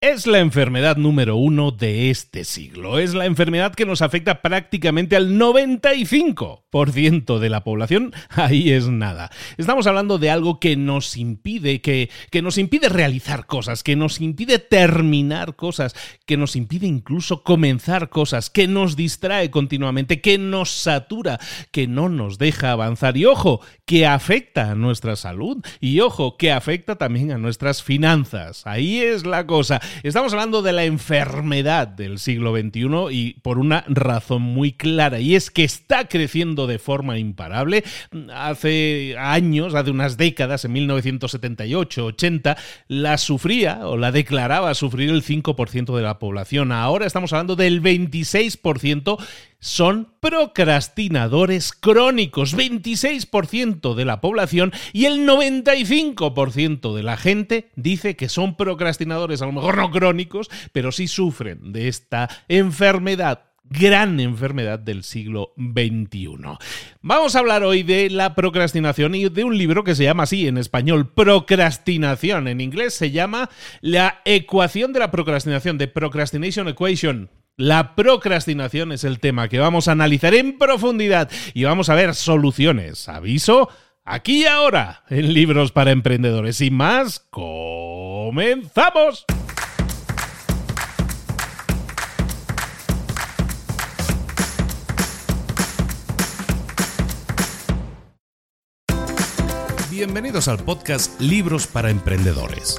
Es la enfermedad número uno de este siglo. Es la enfermedad que nos afecta prácticamente al 95% de la población. Ahí es nada. Estamos hablando de algo que nos impide, que, que nos impide realizar cosas, que nos impide terminar cosas, que nos impide incluso comenzar cosas, que nos distrae continuamente, que nos satura, que no nos deja avanzar. Y ojo, que afecta a nuestra salud. Y ojo, que afecta también a nuestras finanzas. Ahí es la cosa. Estamos hablando de la enfermedad del siglo XXI y por una razón muy clara, y es que está creciendo de forma imparable. Hace años, hace unas décadas, en 1978-80, la sufría o la declaraba sufrir el 5% de la población. Ahora estamos hablando del 26% son procrastinadores crónicos, 26% de la población y el 95% de la gente dice que son procrastinadores, a lo mejor no crónicos, pero sí sufren de esta enfermedad gran enfermedad del siglo XXI. Vamos a hablar hoy de la procrastinación y de un libro que se llama así en español, Procrastinación. En inglés se llama La ecuación de la procrastinación, de Procrastination Equation. La procrastinación es el tema que vamos a analizar en profundidad y vamos a ver soluciones. Aviso, aquí y ahora, en Libros para Emprendedores. Sin más, comenzamos. Bienvenidos al podcast Libros para Emprendedores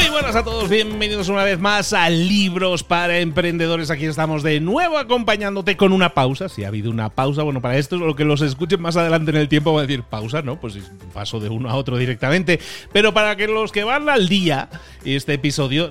Muy buenas a todos, bienvenidos una vez más a Libros para Emprendedores. Aquí estamos de nuevo acompañándote con una pausa. Si ha habido una pausa, bueno, para esto, lo que los escuchen más adelante en el tiempo va a decir pausa, ¿no? Pues paso de uno a otro directamente. Pero para que los que van al día, este episodio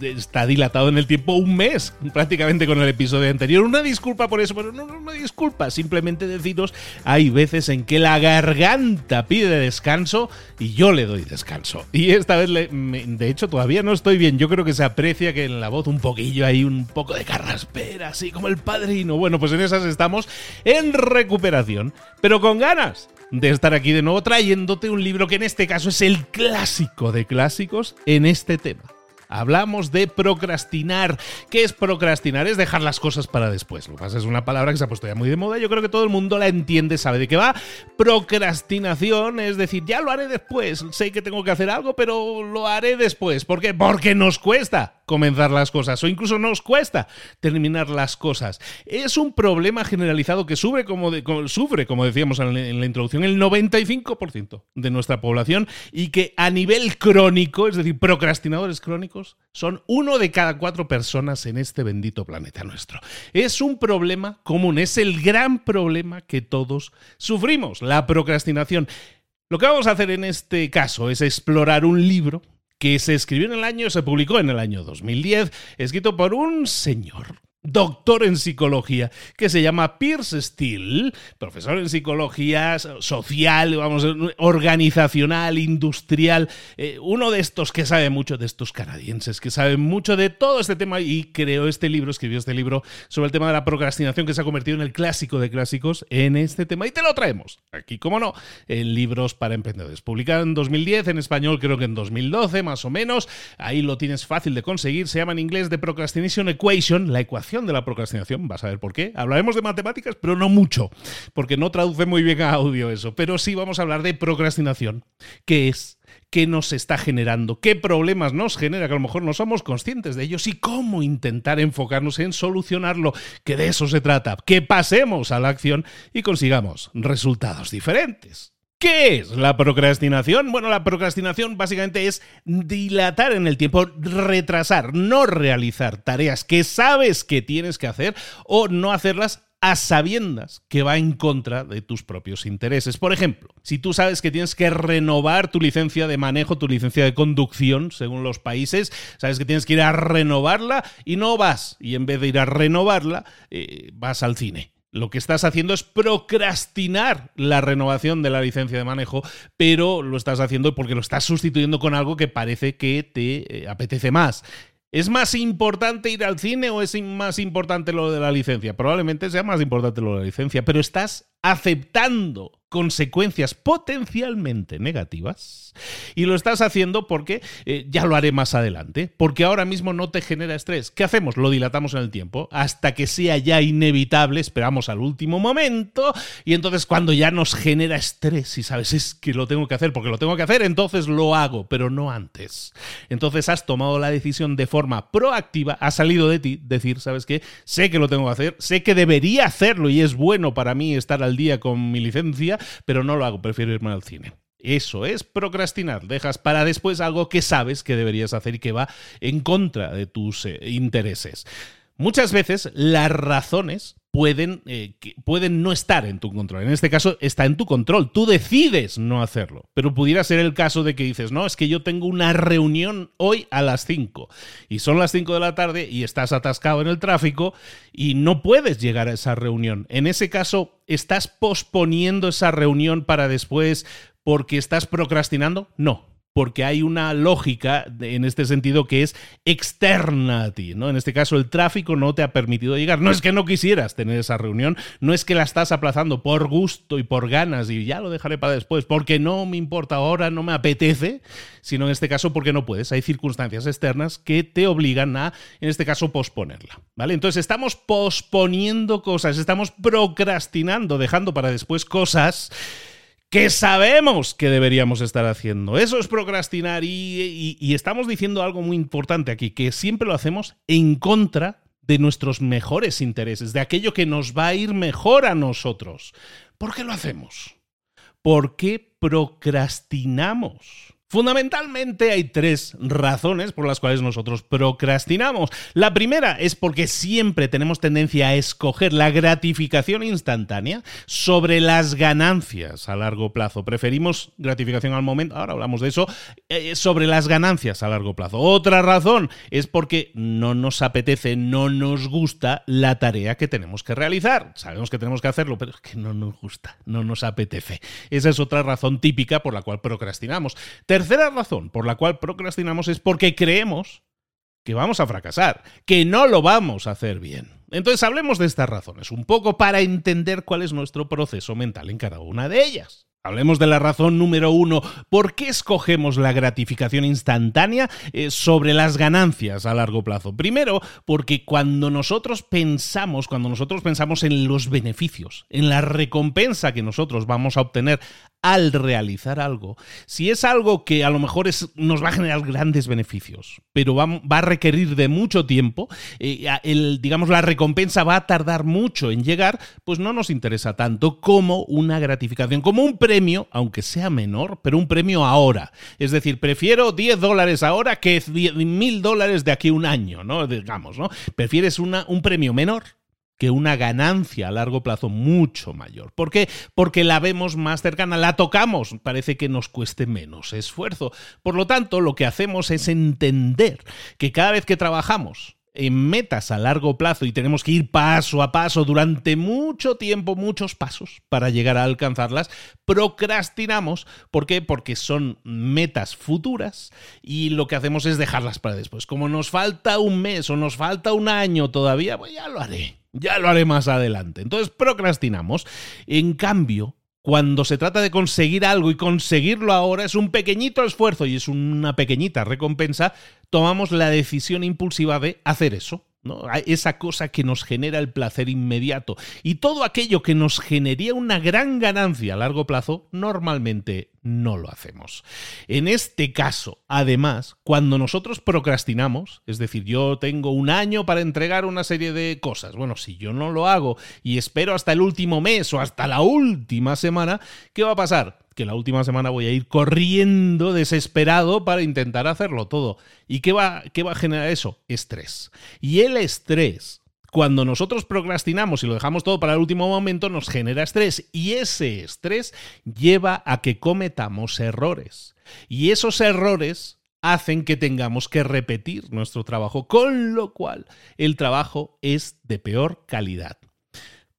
está dilatado en el tiempo un mes, prácticamente con el episodio anterior. Una disculpa por eso, pero no, no una disculpa, simplemente deciros, hay veces en que la garganta pide descanso y yo le doy descanso. Y esta vez, le, de hecho, todavía no estoy bien. Yo creo que se aprecia que en la voz un poquillo hay un poco de carraspera, así como el padrino. Bueno, pues en esas estamos en recuperación, pero con ganas de estar aquí de nuevo trayéndote un libro que en este caso es el clásico de clásicos en este tema. Hablamos de procrastinar. ¿Qué es procrastinar? Es dejar las cosas para después. Lo pasa es una palabra que se ha puesto ya muy de moda. Yo creo que todo el mundo la entiende, sabe de qué va. Procrastinación es decir, ya lo haré después. Sé que tengo que hacer algo, pero lo haré después. ¿Por qué? Porque nos cuesta comenzar las cosas o incluso nos cuesta terminar las cosas. Es un problema generalizado que sufre, como, sufre, como decíamos en, en la introducción, el 95% de nuestra población y que a nivel crónico, es decir, procrastinadores crónicos, son uno de cada cuatro personas en este bendito planeta nuestro. Es un problema común, es el gran problema que todos sufrimos, la procrastinación. Lo que vamos a hacer en este caso es explorar un libro que se escribió en el año, se publicó en el año 2010, escrito por un señor doctor en psicología, que se llama Pierce Steele, profesor en psicología social, vamos, organizacional, industrial, eh, uno de estos que sabe mucho de estos canadienses, que sabe mucho de todo este tema y creó este libro, escribió este libro sobre el tema de la procrastinación que se ha convertido en el clásico de clásicos en este tema y te lo traemos aquí, como no, en libros para emprendedores. Publicado en 2010, en español creo que en 2012 más o menos, ahí lo tienes fácil de conseguir, se llama en inglés The Procrastination Equation, la ecuación de la procrastinación, vas a ver por qué. Hablaremos de matemáticas, pero no mucho, porque no traduce muy bien a audio eso. Pero sí vamos a hablar de procrastinación, qué es, qué nos está generando, qué problemas nos genera, que a lo mejor no somos conscientes de ellos y cómo intentar enfocarnos en solucionarlo, que de eso se trata, que pasemos a la acción y consigamos resultados diferentes. ¿Qué es la procrastinación? Bueno, la procrastinación básicamente es dilatar en el tiempo, retrasar, no realizar tareas que sabes que tienes que hacer o no hacerlas a sabiendas que va en contra de tus propios intereses. Por ejemplo, si tú sabes que tienes que renovar tu licencia de manejo, tu licencia de conducción, según los países, sabes que tienes que ir a renovarla y no vas, y en vez de ir a renovarla, eh, vas al cine lo que estás haciendo es procrastinar la renovación de la licencia de manejo, pero lo estás haciendo porque lo estás sustituyendo con algo que parece que te eh, apetece más. ¿Es más importante ir al cine o es más importante lo de la licencia? Probablemente sea más importante lo de la licencia, pero estás aceptando consecuencias potencialmente negativas y lo estás haciendo porque eh, ya lo haré más adelante, porque ahora mismo no te genera estrés. ¿Qué hacemos? Lo dilatamos en el tiempo hasta que sea ya inevitable, esperamos al último momento y entonces cuando ya nos genera estrés y sabes es que lo tengo que hacer porque lo tengo que hacer, entonces lo hago, pero no antes. Entonces has tomado la decisión de forma proactiva, ha salido de ti decir, ¿sabes qué? Sé que lo tengo que hacer, sé que debería hacerlo y es bueno para mí estar al día con mi licencia, pero no lo hago, prefiero irme al cine. Eso es procrastinar. Dejas para después algo que sabes que deberías hacer y que va en contra de tus eh, intereses. Muchas veces las razones pueden, eh, pueden no estar en tu control. En este caso está en tu control. Tú decides no hacerlo. Pero pudiera ser el caso de que dices, no, es que yo tengo una reunión hoy a las 5 y son las 5 de la tarde y estás atascado en el tráfico y no puedes llegar a esa reunión. En ese caso, ¿estás posponiendo esa reunión para después porque estás procrastinando? No porque hay una lógica en este sentido que es externa a ti, ¿no? En este caso el tráfico no te ha permitido llegar. No es que no quisieras tener esa reunión, no es que la estás aplazando por gusto y por ganas y ya lo dejaré para después, porque no me importa ahora, no me apetece, sino en este caso porque no puedes. Hay circunstancias externas que te obligan a, en este caso, posponerla, ¿vale? Entonces estamos posponiendo cosas, estamos procrastinando, dejando para después cosas que sabemos que deberíamos estar haciendo. Eso es procrastinar y, estamos diciendo algo muy importante aquí, que siempre lo hacemos en contra de nuestros mejores intereses, de aquello que nos va a ir mejor a nosotros. ¿Por qué lo hacemos? ¿Por qué procrastinamos? Fundamentalmente hay tres razones por las cuales nosotros procrastinamos. La primera es porque siempre tenemos tendencia a escoger la gratificación instantánea sobre las ganancias a largo plazo. Preferimos gratificación al momento, ahora hablamos de eso, eh, sobre las ganancias a largo plazo. Otra razón es porque no nos apetece, no nos gusta la tarea que tenemos que realizar. Sabemos que tenemos que hacerlo, pero es que no nos gusta, no nos apetece. Esa es otra razón típica por la cual procrastinamos tercera razón por la cual procrastinamos es porque creemos que vamos a fracasar, que no lo vamos a hacer bien. Entonces hablemos de estas razones un poco para entender cuál es nuestro proceso mental en cada una de ellas. Hablemos de la razón número uno. ¿Por qué escogemos la gratificación instantánea eh, sobre las ganancias a largo plazo? Primero, porque cuando nosotros pensamos, cuando nosotros pensamos en los beneficios, en la recompensa que nosotros vamos a obtener al realizar algo, si es algo que a lo mejor es, nos va a generar grandes beneficios, pero va, a requerir de mucho tiempo, eh, el, digamos, la recompensa va a tardar mucho en llegar, pues no nos interesa tanto como una gratificación, como un premio, aunque sea menor, pero un premio ahora. Es decir, prefiero 10 dólares ahora que mil dólares de aquí a un año, ¿no? Digamos, ¿no? Prefieres una, un premio menor que una ganancia a largo plazo mucho mayor. ¿Por qué? Porque la vemos más cercana, la tocamos, parece que nos cueste menos esfuerzo. Por lo tanto, lo que hacemos es entender que cada vez que trabajamos en metas a largo plazo y tenemos que ir paso a paso durante mucho tiempo, muchos pasos para llegar a alcanzarlas, procrastinamos. ¿Por qué? Porque son metas futuras y lo que hacemos es dejarlas para después. Como nos falta un mes o nos falta un año todavía, pues ya lo haré. Ya lo haré más adelante. Entonces procrastinamos. En cambio, cuando se trata de conseguir algo y conseguirlo ahora es un pequeñito esfuerzo y es una pequeñita recompensa, tomamos la decisión impulsiva de hacer eso. Esa cosa que nos genera el placer inmediato. Y todo aquello que nos generaría una gran ganancia a largo plazo, normalmente no lo hacemos. En este caso, además, cuando nosotros procrastinamos, es decir, yo tengo un año para entregar una serie de cosas, bueno, si yo no lo hago y espero hasta el último mes o hasta la última semana, ¿qué va a pasar? Que la última semana voy a ir corriendo desesperado para intentar hacerlo todo. ¿Y qué va, qué va a generar eso? Estrés. Y el estrés cuando nosotros procrastinamos y lo dejamos todo para el último momento, nos genera estrés y ese estrés lleva a que cometamos errores. Y esos errores hacen que tengamos que repetir nuestro trabajo, con lo cual el trabajo es de peor calidad.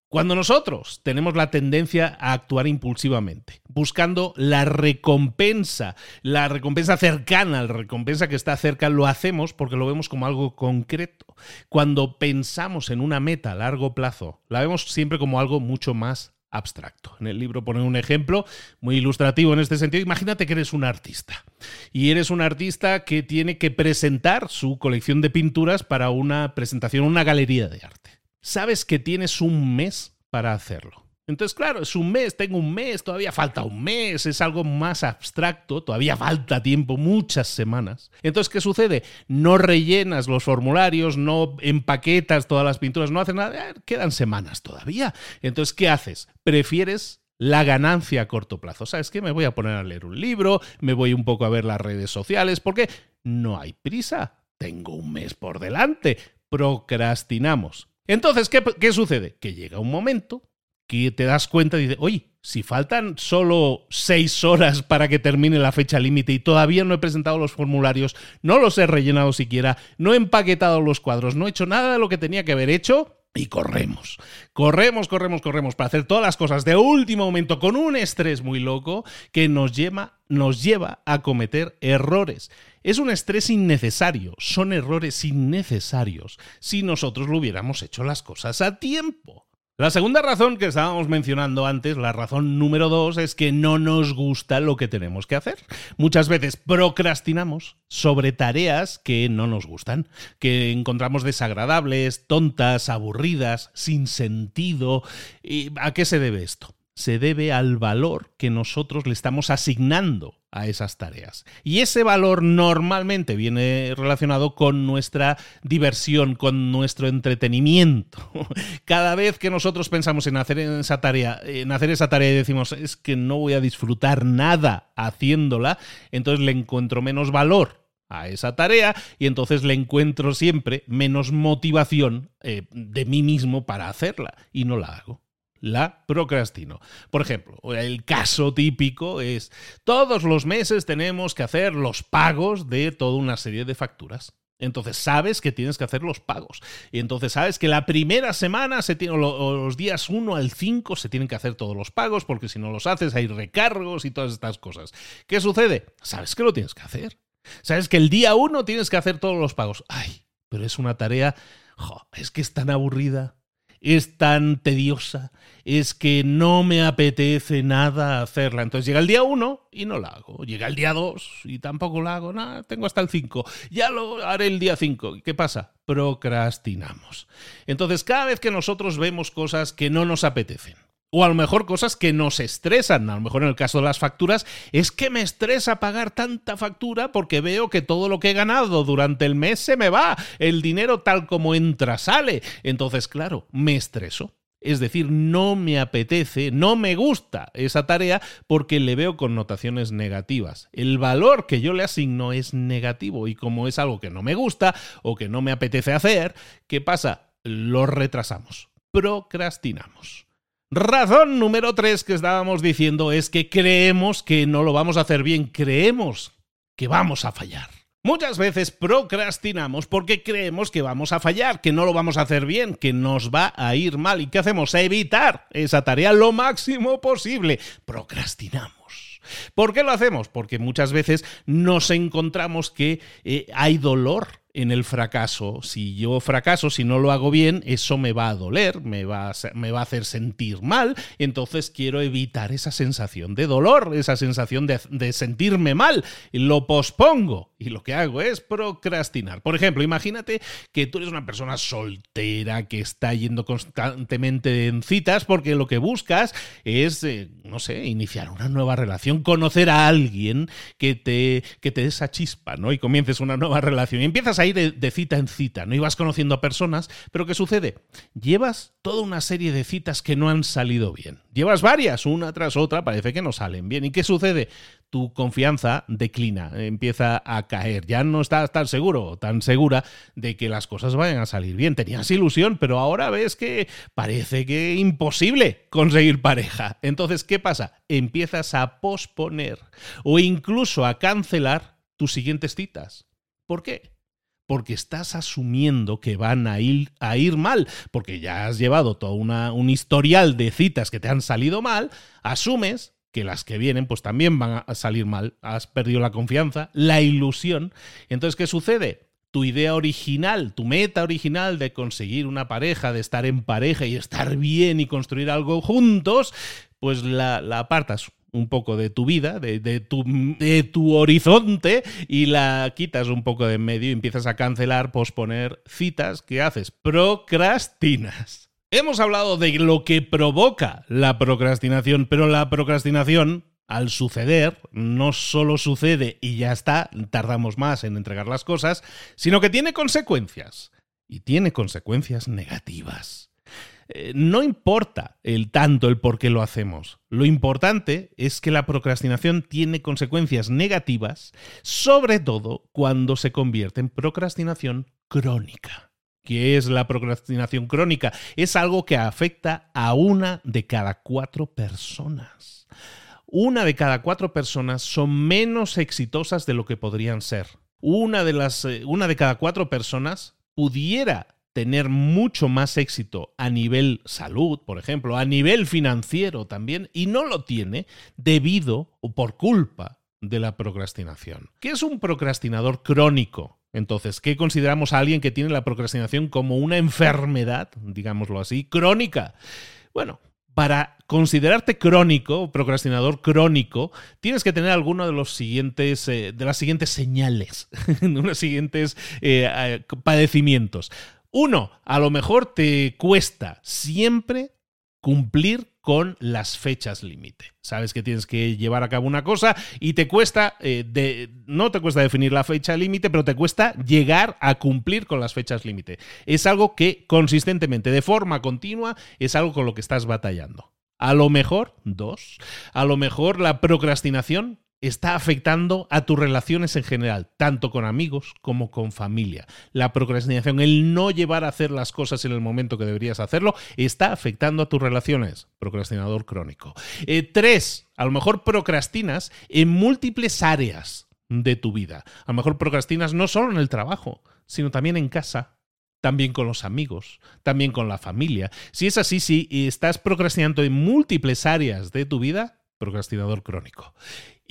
Cuando nosotros tenemos la tendencia a actuar impulsivamente, buscando la recompensa, la recompensa cercana, la recompensa que está cerca, lo hacemos porque lo vemos como algo concreto. Cuando pensamos en una meta a largo plazo, la vemos siempre como algo mucho más abstracto. En el libro pone un ejemplo muy ilustrativo en este sentido. Imagínate que eres un artista y eres un artista que tiene que presentar su colección de pinturas para una presentación, una galería de arte sabes que tienes un mes para hacerlo. Entonces, claro, es un mes, tengo un mes, todavía falta un mes, es algo más abstracto, todavía falta tiempo, muchas semanas. Entonces, ¿qué sucede? No rellenas los formularios, no empaquetas todas las pinturas, no haces nada, quedan semanas todavía. Entonces, ¿qué haces? Prefieres la ganancia a corto plazo. ¿Sabes qué? Me voy a poner a leer un libro, me voy un poco a ver las redes sociales, porque no hay prisa. Tengo un mes por delante. Procrastinamos. Entonces, ¿qué, sucede? Que llega un momento que te das cuenta y dices, oye, si faltan solo seis horas para que termine la fecha límite y todavía no he presentado los formularios, no los he rellenado siquiera, no he empaquetado los cuadros, no he hecho nada de lo que tenía que haber hecho, y corremos. Corremos, corremos, corremos para hacer todas las cosas de último momento con un estrés muy loco que nos lleva, nos lleva a cometer errores. Es un estrés innecesario, son errores innecesarios si nosotros lo hubiéramos hecho las cosas a tiempo. La segunda razón que estábamos mencionando antes, la razón número dos, es que no nos gusta lo que tenemos que hacer. Muchas veces procrastinamos sobre tareas que no nos gustan, que encontramos desagradables, tontas, aburridas, sin sentido. ¿Y ¿A qué se debe esto? Se debe al valor que nosotros le estamos asignando a esas tareas. Y ese valor normalmente viene relacionado con nuestra diversión, con nuestro entretenimiento. Cada vez que nosotros pensamos en hacer esa tarea, en hacer esa tarea y decimos es que no voy a disfrutar nada haciéndola, entonces le encuentro menos valor a esa tarea y entonces le encuentro siempre menos motivación eh, de mí mismo para hacerla y no la hago la procrastino. Por ejemplo, el caso típico es, todos los meses tenemos que hacer los pagos de toda una serie de facturas. Entonces sabes que tienes que hacer los pagos. Y entonces sabes que la primera semana, se tiene, los días 1 al 5, se tienen que hacer todos los pagos, porque si no los haces hay recargos y todas estas cosas. ¿Qué sucede? Sabes que lo tienes que hacer. Sabes que el día 1 tienes que hacer todos los pagos. Ay, pero es una tarea, es que es tan aburrida es tan tediosa, es que no me apetece nada hacerla. Entonces llega el día 1 y no la hago. Llega el día 2 y tampoco la hago. Nada, tengo hasta el 5. Ya lo haré el día 5. ¿Qué pasa? Procrastinamos. Entonces cada vez que nosotros vemos cosas que no nos apetecen, o a lo mejor cosas que nos estresan. A lo mejor en el caso de las facturas es que me estresa pagar tanta factura porque veo que todo lo que he ganado durante el mes se me va. El dinero tal como entra sale. Entonces, claro, me estreso. Es decir, no me apetece, no me gusta esa tarea porque le veo connotaciones negativas. El valor que yo le asigno es negativo y como es algo que no me gusta o que no me apetece hacer, ¿qué pasa? Lo retrasamos, procrastinamos. Razón número tres que estábamos diciendo es que creemos que no lo vamos a hacer bien, creemos que vamos a fallar. Muchas veces procrastinamos porque creemos que vamos a fallar, que no lo vamos a hacer bien, que nos va a ir mal. ¿Y qué hacemos? Evitar esa tarea lo máximo posible. Procrastinamos. ¿Por qué lo hacemos? Porque muchas veces nos encontramos que eh, hay dolor en el fracaso. Si yo fracaso, si no lo hago bien, eso me va a doler, me va a, me va a hacer sentir mal, entonces quiero evitar esa sensación de dolor, esa sensación de, de sentirme mal, lo pospongo y lo que hago es procrastinar. Por ejemplo, imagínate que tú eres una persona soltera que está yendo constantemente en citas porque lo que buscas es, eh, no sé, iniciar una nueva relación, conocer a alguien que te, que te dé esa chispa, ¿no? Y comiences una nueva relación y empiezas a ir de, cita en cita, ¿no? ibas conociendo a personas, pero ¿qué sucede? Llevas toda una serie de citas que no han salido bien. Llevas varias, una tras otra, parece que no salen bien. ¿Y qué sucede? Tu confianza declina, empieza a caer. Ya no estás tan seguro, tan segura de que las cosas vayan a salir bien. Tenías ilusión, pero ahora ves que parece que imposible conseguir pareja. Entonces, ¿qué pasa? Empiezas a posponer o incluso a cancelar tus siguientes citas. ¿Por qué? Porque estás asumiendo que van a ir, a ir mal, porque ya has llevado todo una, un historial de citas que te han salido mal, asumes que las que vienen pues también van a salir mal, has perdido la confianza, la ilusión. Entonces, ¿qué sucede? Tu idea original, tu meta original de conseguir una pareja, de estar en pareja y estar bien y construir algo juntos, pues la, la apartas un poco de tu vida, de, tu, tu horizonte, y la quitas un poco de en medio y empiezas a cancelar, posponer citas. ¿Qué haces? Procrastinas. Hemos hablado de lo que provoca la procrastinación, pero la procrastinación, al suceder, no solo sucede y ya está, tardamos más en entregar las cosas, sino que tiene consecuencias. Y tiene consecuencias negativas. Eh, no importa el tanto el por qué lo hacemos. Lo importante es que la procrastinación tiene consecuencias negativas, sobre todo cuando se convierte en procrastinación crónica. ¿Qué es la procrastinación crónica? Es algo que afecta a una de cada cuatro personas. Una de cada cuatro personas son menos exitosas de lo que podrían ser. Una de, las, eh, una de cada cuatro personas pudiera tener mucho más éxito a nivel salud, por ejemplo, a nivel financiero también, y no lo tiene debido o por culpa de la procrastinación. ¿Qué es un procrastinador crónico? Entonces, ¿qué consideramos a alguien que tiene la procrastinación como una enfermedad, digámoslo así, crónica? Bueno, para considerarte crónico, procrastinador crónico, tienes que tener alguno de los siguientes, eh, de las siguientes señales, los siguientes eh, eh, padecimientos. Uno, a lo mejor te cuesta siempre cumplir con las fechas límite. Sabes que tienes que llevar a cabo una cosa y te cuesta, eh, no te cuesta definir la fecha límite, pero te cuesta llegar a cumplir con las fechas límite. Es algo que consistentemente, de forma continua, es algo con lo que estás batallando. A lo mejor, dos, a lo mejor la procrastinación está afectando a tus relaciones en general, tanto con amigos como con familia. La procrastinación, el no llevar a hacer las cosas en el momento que deberías hacerlo, está afectando a tus relaciones. Procrastinador crónico. Eh, tres, a lo mejor procrastinas en múltiples áreas de tu vida. A lo mejor procrastinas no solo en el trabajo, sino también en casa, también con los amigos, también con la familia. Si es así, si estás procrastinando en múltiples áreas de tu vida, procrastinador crónico.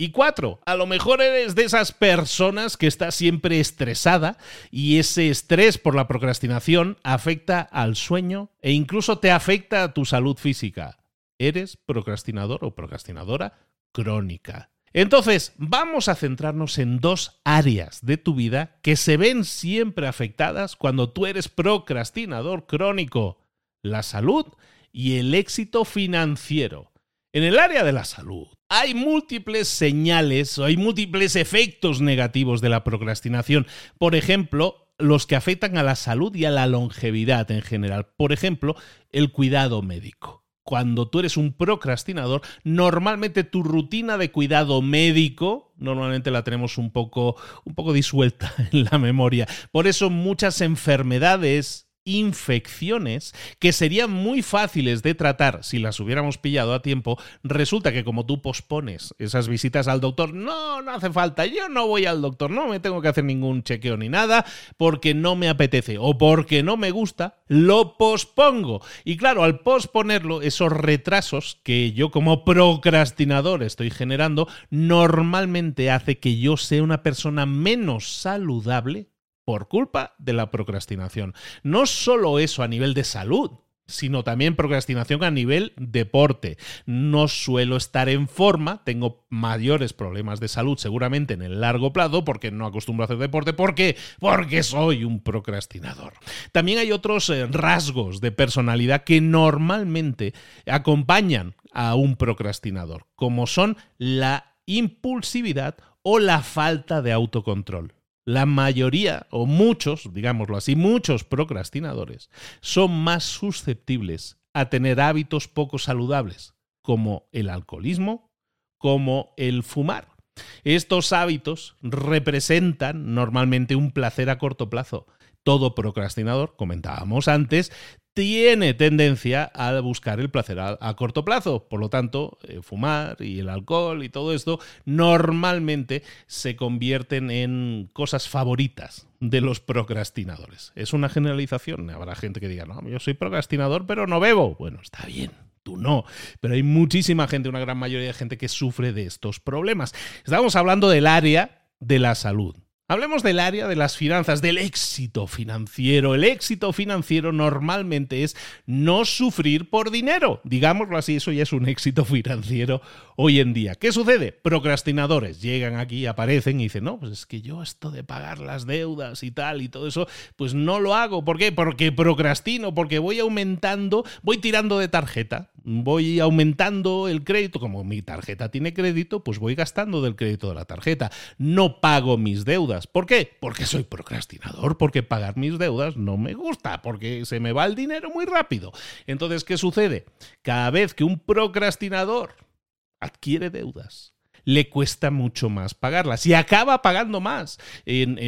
Y cuatro, a lo mejor eres de esas personas que está siempre estresada y ese estrés por la procrastinación afecta al sueño e incluso te afecta a tu salud física. Eres procrastinador o procrastinadora crónica. Entonces, vamos a centrarnos en dos áreas de tu vida que se ven siempre afectadas cuando tú eres procrastinador crónico. La salud y el éxito financiero. En el área de la salud, hay múltiples señales o hay múltiples efectos negativos de la procrastinación. Por ejemplo, los que afectan a la salud y a la longevidad en general. Por ejemplo, el cuidado médico. Cuando tú eres un procrastinador, normalmente tu rutina de cuidado médico, normalmente la tenemos un poco, un poco disuelta en la memoria. Por eso muchas enfermedades infecciones que serían muy fáciles de tratar si las hubiéramos pillado a tiempo, resulta que como tú pospones esas visitas al doctor, no, no hace falta, yo no voy al doctor, no me tengo que hacer ningún chequeo ni nada, porque no me apetece o porque no me gusta, lo pospongo. Y claro, al posponerlo, esos retrasos que yo como procrastinador estoy generando, normalmente hace que yo sea una persona menos saludable por culpa de la procrastinación. No solo eso a nivel de salud, sino también procrastinación a nivel deporte. No suelo estar en forma, tengo mayores problemas de salud seguramente en el largo plazo porque no acostumbro a hacer deporte. ¿Por qué? Porque soy un procrastinador. También hay otros eh, rasgos de personalidad que normalmente acompañan a un procrastinador, como son la impulsividad o la falta de autocontrol la mayoría, o muchos, digámoslo así, muchos procrastinadores, son más susceptibles a tener hábitos poco saludables, como el alcoholismo, como el fumar. Estos hábitos representan normalmente un placer a corto plazo. Todo procrastinador, comentábamos antes, tiene tendencia a buscar el placer a, corto plazo. Por lo tanto, eh, fumar y el alcohol y todo esto normalmente se convierten en cosas favoritas de los procrastinadores. Es una generalización. Habrá gente que diga, no, yo soy procrastinador, pero no bebo. Bueno, está bien. Tú no, pero hay muchísima gente, una gran mayoría de gente que sufre de estos problemas. Estamos hablando del área de la salud. Hablemos del área de las finanzas, del éxito financiero. El éxito financiero normalmente es no sufrir por dinero. Digámoslo así, eso ya es un éxito financiero hoy en día. ¿Qué sucede? Procrastinadores llegan aquí, aparecen y dicen, no, pues es que yo esto de pagar las deudas y tal y todo eso, pues no lo hago. ¿Por qué? Porque procrastino, porque voy aumentando, voy tirando de tarjeta, voy aumentando el crédito. Como mi tarjeta tiene crédito, pues voy gastando del crédito de la tarjeta. No pago mis deudas ¿Por qué? Porque soy procrastinador, porque pagar mis deudas no me gusta, porque se me va el dinero muy rápido. Entonces, ¿qué sucede? Cada vez que un procrastinador adquiere deudas, le cuesta mucho más pagarlas y acaba pagando más en,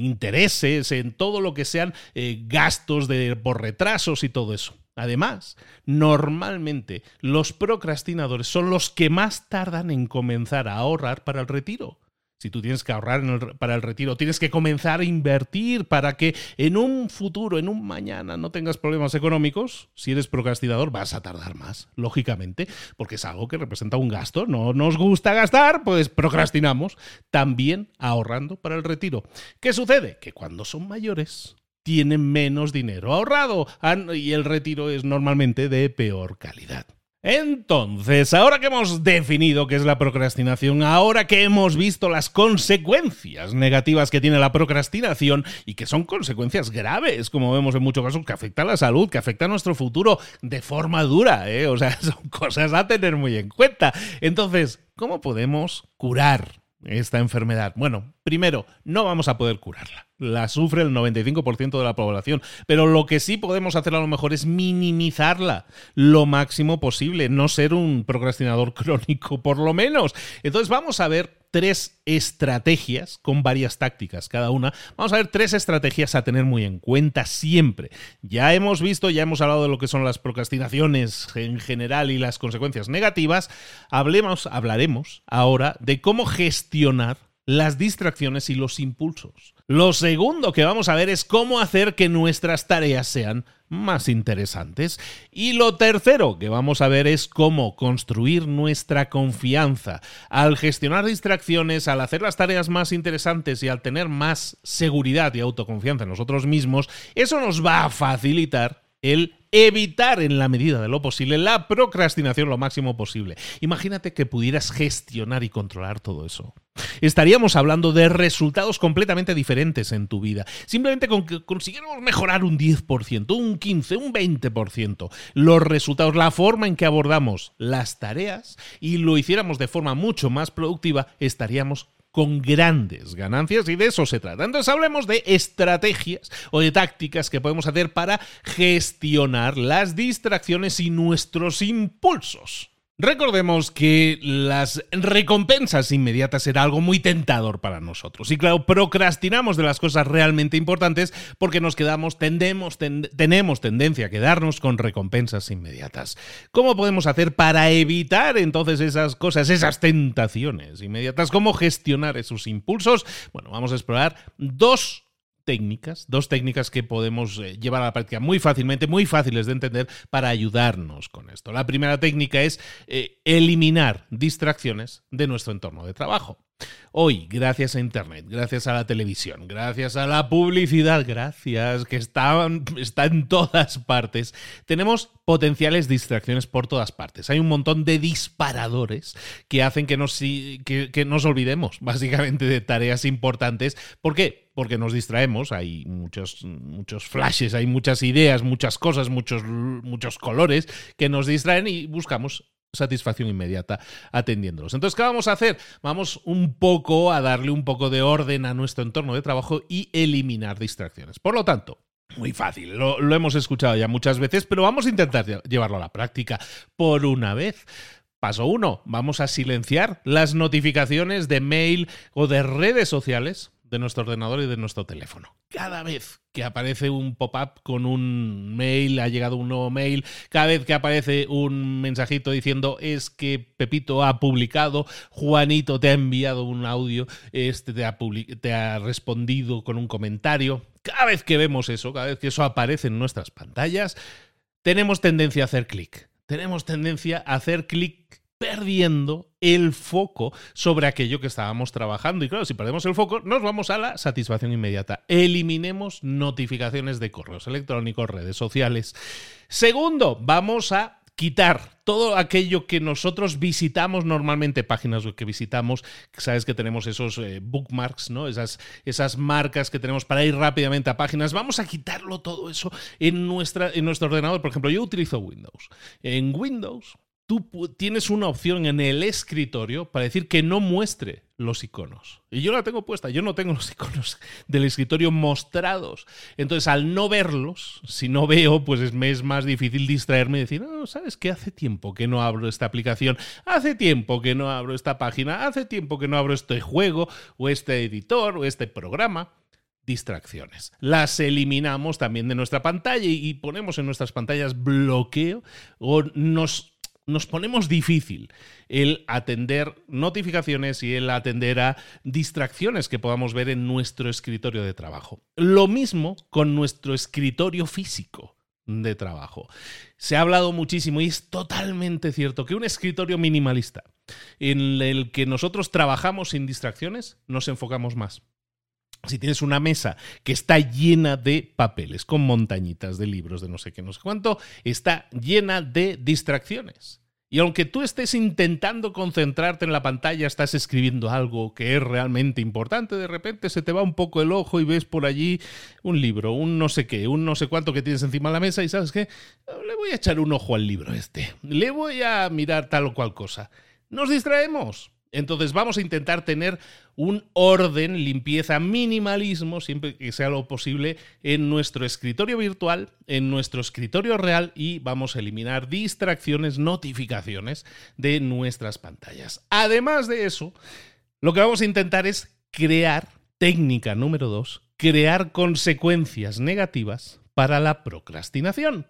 intereses, en todo lo que sean eh, gastos de, por retrasos y todo eso. Además, normalmente los procrastinadores son los que más tardan en comenzar a ahorrar para el retiro. Si tú tienes que ahorrar para el retiro, tienes que comenzar a invertir para que en un futuro, en un mañana, no tengas problemas económicos. Si eres procrastinador, vas a tardar más, lógicamente, porque es algo que representa un gasto. No nos gusta gastar, pues procrastinamos. También ahorrando para el retiro. ¿Qué sucede? Que cuando son mayores, tienen menos dinero ahorrado y el retiro es normalmente de peor calidad. Entonces, ahora que hemos definido qué es la procrastinación, ahora que hemos visto las consecuencias negativas que tiene la procrastinación y que son consecuencias graves, como vemos en muchos casos, que afectan a la salud, que afectan a nuestro futuro de forma dura, ¿eh? o sea, son cosas a tener muy en cuenta. Entonces, ¿cómo podemos curar esta enfermedad? Bueno, primero, no vamos a poder curarla. La sufre el 95% de la población. Pero lo que sí podemos hacer a lo mejor es minimizarla lo máximo posible, no ser un procrastinador crónico por lo menos. Entonces vamos a ver tres estrategias con varias tácticas cada una. Vamos a ver tres estrategias a tener muy en cuenta siempre. Ya hemos visto, ya hemos hablado de lo que son las procrastinaciones en general y las consecuencias negativas. Hablemos, hablaremos ahora de cómo gestionar las distracciones y los impulsos. Lo segundo que vamos a ver es cómo hacer que nuestras tareas sean más interesantes. Y lo tercero que vamos a ver es cómo construir nuestra confianza. Al gestionar distracciones, al hacer las tareas más interesantes y al tener más seguridad y autoconfianza en nosotros mismos, eso nos va a facilitar el evitar en la medida de lo posible la procrastinación lo máximo posible. Imagínate que pudieras gestionar y controlar todo eso. Estaríamos hablando de resultados completamente diferentes en tu vida. Simplemente con que consiguiéramos mejorar un 10%, un 15%, un 20%, los resultados, la forma en que abordamos las tareas y lo hiciéramos de forma mucho más productiva, estaríamos con grandes ganancias y de eso se trata. Entonces hablemos de estrategias o de tácticas que podemos hacer para gestionar las distracciones y nuestros impulsos. Recordemos que las recompensas inmediatas era algo muy tentador para nosotros. Y claro, procrastinamos de las cosas realmente importantes porque nos quedamos, tendemos, tenemos tendencia a quedarnos con recompensas inmediatas. ¿Cómo podemos hacer para evitar entonces esas cosas, esas tentaciones inmediatas? ¿Cómo gestionar esos impulsos? Bueno, vamos a explorar dos técnicas, dos técnicas que podemos eh, llevar a la práctica muy fácilmente, muy fáciles de entender para ayudarnos con esto. La primera técnica es eh, eliminar distracciones de nuestro entorno de trabajo. Hoy, gracias a Internet, gracias a la televisión, gracias a la publicidad, gracias que está, en todas partes, tenemos potenciales distracciones por todas partes. Hay un montón de disparadores que hacen que nos, que nos olvidemos básicamente de tareas importantes. ¿Por qué? Porque nos distraemos, hay muchos, muchos flashes, hay muchas ideas, muchas cosas, muchos, muchos colores que nos distraen y buscamos satisfacción inmediata atendiéndolos. Entonces, ¿qué vamos a hacer? Vamos un poco a darle un poco de orden a nuestro entorno de trabajo y eliminar distracciones. Por lo tanto, muy fácil, lo, hemos escuchado ya muchas veces, pero vamos a intentar llevarlo a la práctica por una vez. Paso 1. Vamos a silenciar las notificaciones de mail o de redes sociales de nuestro ordenador y de nuestro teléfono. Cada vez que aparece un pop-up con un mail, ha llegado un nuevo mail, cada vez que aparece un mensajito diciendo es que Pepito ha publicado, Juanito te ha enviado un audio, este te ha, te ha respondido con un comentario, cada vez que vemos eso, cada vez que eso aparece en nuestras pantallas, tenemos tendencia a hacer clic. Tenemos tendencia a hacer clic perdiendo el foco sobre aquello que estábamos trabajando. Y claro, si perdemos el foco, nos vamos a la satisfacción inmediata. Eliminemos notificaciones de correos electrónicos, redes sociales. Segundo, vamos a quitar todo aquello que nosotros visitamos normalmente, páginas que visitamos, sabes que tenemos esos eh, bookmarks, ¿no? Esas, esas marcas que tenemos para ir rápidamente a páginas, vamos a quitarlo todo eso en, nuestra, en nuestro ordenador. Por ejemplo, yo utilizo Windows. En Windows tú tienes una opción en el escritorio para decir que no muestre los iconos. Y yo la tengo puesta, yo no tengo los iconos del escritorio mostrados. Entonces, al no verlos, si no veo, pues me es más difícil distraerme y decir, no, ¿sabes qué? Hace tiempo que no abro esta aplicación, hace tiempo que no abro esta página, hace tiempo que no abro este juego o este editor o este programa distracciones. Las eliminamos también de nuestra pantalla y ponemos en nuestras pantallas bloqueo o nos nos ponemos difícil el atender notificaciones y el atender a distracciones que podamos ver en nuestro escritorio de trabajo. Lo mismo con nuestro escritorio físico de trabajo. Se ha hablado muchísimo y es totalmente cierto que un escritorio minimalista en el que nosotros trabajamos sin distracciones, nos enfocamos más si tienes una mesa que está llena de papeles, con montañitas de libros, de no sé qué, no sé cuánto, está llena de distracciones. Y aunque tú estés intentando concentrarte en la pantalla, estás escribiendo algo que es realmente importante, de repente se te va un poco el ojo y ves por allí un libro, un no sé qué, un no sé cuánto que tienes encima de la mesa y sabes qué, le voy a echar un ojo al libro este, le voy a mirar tal o cual cosa. Nos distraemos. Entonces vamos a intentar tener un orden, limpieza, minimalismo, siempre que sea lo posible, en nuestro escritorio virtual, en nuestro escritorio real y vamos a eliminar distracciones, notificaciones de nuestras pantallas. Además de eso, lo que vamos a intentar es crear, técnica número dos, crear consecuencias negativas para la procrastinación.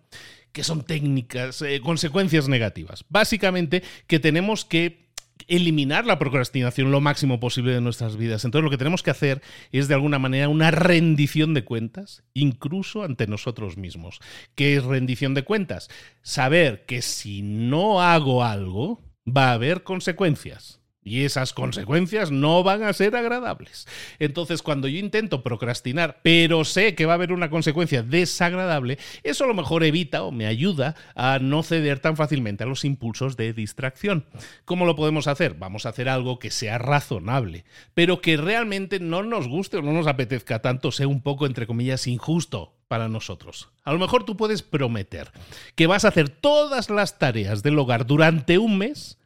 que son técnicas, eh, consecuencias negativas? Básicamente que tenemos que eliminar la procrastinación lo máximo posible de nuestras vidas. Entonces lo que tenemos que hacer es de alguna manera una rendición de cuentas, incluso ante nosotros mismos. ¿Qué es rendición de cuentas? Saber que si no hago algo, va a haber consecuencias. Y esas consecuencias no van a ser agradables. Entonces, cuando yo intento procrastinar, pero sé que va a haber una consecuencia desagradable, eso a lo mejor evita o me ayuda a no ceder tan fácilmente a los impulsos de distracción. ¿Cómo lo podemos hacer? Vamos a hacer algo que sea razonable, pero que realmente no nos guste o no nos apetezca tanto, sea un poco, entre comillas, injusto para nosotros. A lo mejor tú puedes prometer que vas a hacer todas las tareas del hogar durante un mes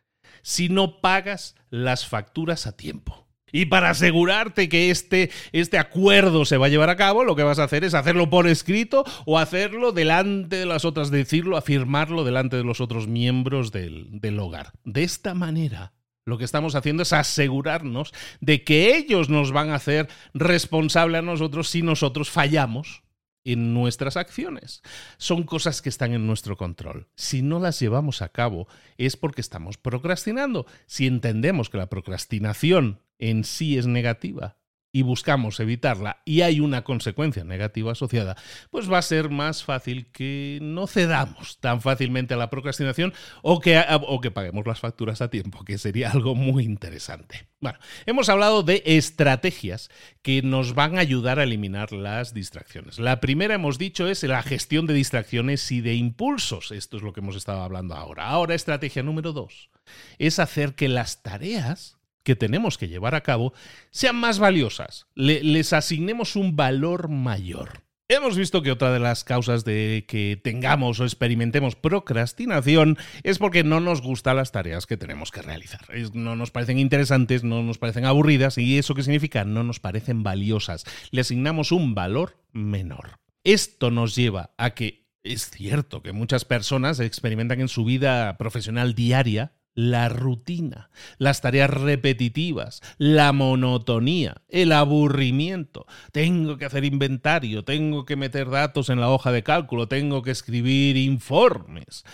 si no pagas las facturas a tiempo. Y para asegurarte que este, este, acuerdo se va a llevar a cabo, lo que vas a hacer es hacerlo por escrito o hacerlo delante de las otras, decirlo, afirmarlo delante de los otros miembros del, del hogar. De esta manera, lo que estamos haciendo es asegurarnos de que ellos nos van a hacer responsable a nosotros si nosotros fallamos en nuestras acciones. Son cosas que están en nuestro control. Si no las llevamos a cabo es porque estamos procrastinando. Si entendemos que la procrastinación en sí es negativa y buscamos evitarla y hay una consecuencia negativa asociada, pues va a ser más fácil que no cedamos tan fácilmente a la procrastinación o que, o que paguemos las facturas a tiempo, que sería algo muy interesante. Bueno, hemos hablado de estrategias que nos van a ayudar a eliminar las distracciones. La primera, hemos dicho, es la gestión de distracciones y de impulsos. Esto es lo que hemos estado hablando ahora. Ahora, estrategia número dos es hacer que las tareas que tenemos que llevar a cabo sean más valiosas, les asignemos un valor mayor. Hemos visto que otra de las causas de que tengamos o experimentemos procrastinación es porque no nos gustan las tareas que tenemos que realizar. no nos parecen interesantes, no nos parecen aburridas y eso qué significa no nos parecen valiosas. Le asignamos un valor menor. Esto nos lleva a que es cierto que muchas personas experimentan en su vida profesional diaria la rutina, las tareas repetitivas, la monotonía, el aburrimiento. Tengo que hacer inventario, tengo que meter datos en la hoja de cálculo, tengo que escribir informes.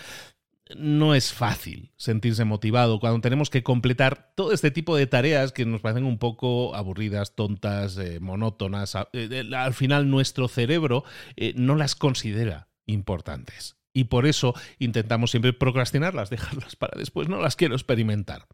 No es fácil sentirse motivado cuando tenemos que completar todo este tipo de tareas que nos parecen un poco aburridas, tontas, eh, monótonas. Eh, al final nuestro cerebro eh, no las considera importantes y por eso intentamos siempre procrastinarlas, dejarlas para después, no las quiero experimentar.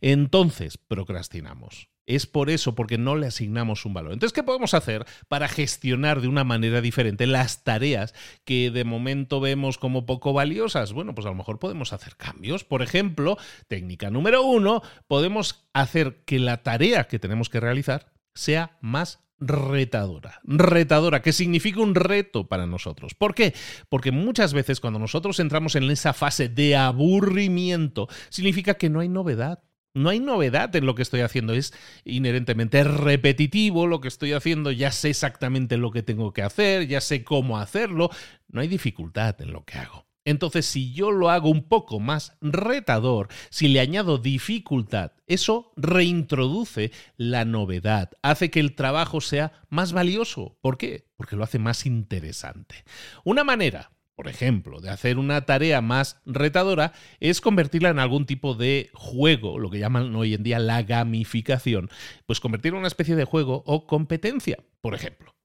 Entonces, procrastinamos. Es por eso, porque no le asignamos un valor. Entonces, ¿qué podemos hacer para gestionar de una manera diferente las tareas que de momento vemos como poco valiosas? Bueno, pues a lo mejor podemos hacer cambios. Por ejemplo, técnica número uno, podemos hacer que la tarea que tenemos que realizar sea más retadora. Retadora, que significa un reto para nosotros. ¿Por qué? Porque muchas veces cuando nosotros entramos en esa fase de aburrimiento, significa que no hay novedad. No hay novedad en lo que estoy haciendo, es inherentemente repetitivo lo que estoy haciendo, ya sé exactamente lo que tengo que hacer, ya sé cómo hacerlo, no hay dificultad en lo que hago. Entonces, si yo lo hago un poco más retador, si le añado dificultad, eso reintroduce la novedad, hace que el trabajo sea más valioso. ¿Por qué? Porque lo hace más interesante. Una manera por ejemplo, de hacer una tarea más retadora es convertirla en algún tipo de juego, lo que llaman hoy en día la gamificación, pues convertirla en una especie de juego o competencia, por ejemplo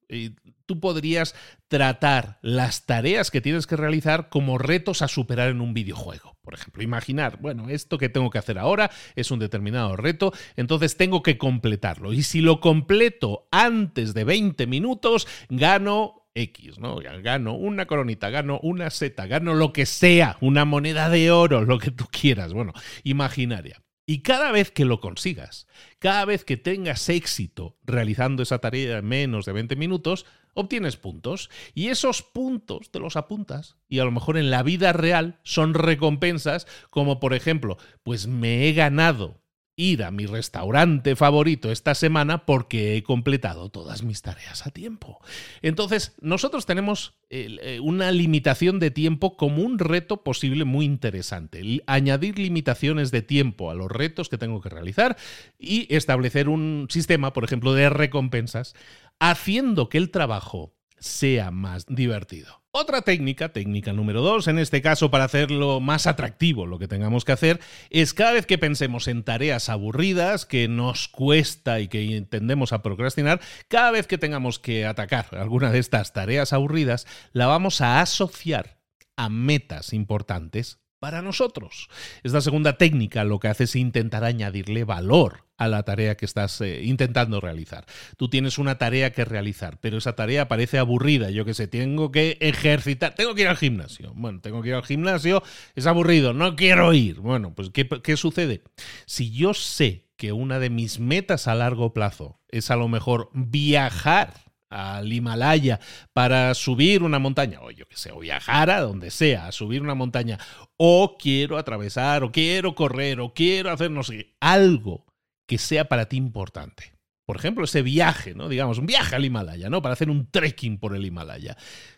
tú podrías tratar las tareas que tienes que realizar como retos a superar en un videojuego. Por ejemplo, imaginar, bueno, esto que tengo que hacer ahora es un determinado reto, entonces tengo que completarlo. Y si lo completo antes de 20 minutos, gano X, ¿no? Gano una coronita, gano una seta, gano lo que sea, una moneda de oro, lo que tú quieras, bueno, imaginaria. Y cada vez que lo consigas, cada vez que tengas éxito realizando esa tarea en menos de 20 minutos, obtienes puntos. Y esos puntos te los apuntas. Y a lo mejor en la vida real son recompensas como por ejemplo, pues me he ganado ir a mi restaurante favorito esta semana porque he completado todas mis tareas a tiempo. Entonces, nosotros tenemos eh, una limitación de tiempo como un reto posible muy interesante. Añadir limitaciones de tiempo a los retos que tengo que realizar y establecer un sistema, por ejemplo, de recompensas, haciendo que el trabajo sea más divertido. Otra técnica, técnica número dos, en este caso para hacerlo más atractivo lo que tengamos que hacer, es cada vez que pensemos en tareas aburridas, que nos cuesta y que tendemos a procrastinar, cada vez que tengamos que atacar alguna de estas tareas aburridas, la vamos a asociar a metas importantes para nosotros. Esta segunda técnica lo que hace es intentar añadirle valor a la tarea que estás eh, intentando realizar. Tú tienes una tarea que realizar, pero esa tarea parece aburrida. Yo que sé, tengo que ejercitar, tengo que ir al gimnasio. Bueno, tengo que ir al gimnasio, es aburrido, no quiero ir. Bueno, pues ¿qué, qué sucede? Si yo sé que una de mis metas a largo plazo es a lo mejor viajar al Himalaya para subir una montaña, o yo que sé, o viajar a donde sea, a subir una montaña, o quiero atravesar, o quiero correr, o quiero hacer no sé, algo que sea para ti importante. Por ejemplo, ese viaje, ¿no? Digamos, un viaje al Himalaya, ¿no? Para hacer un trekking por el Himalaya.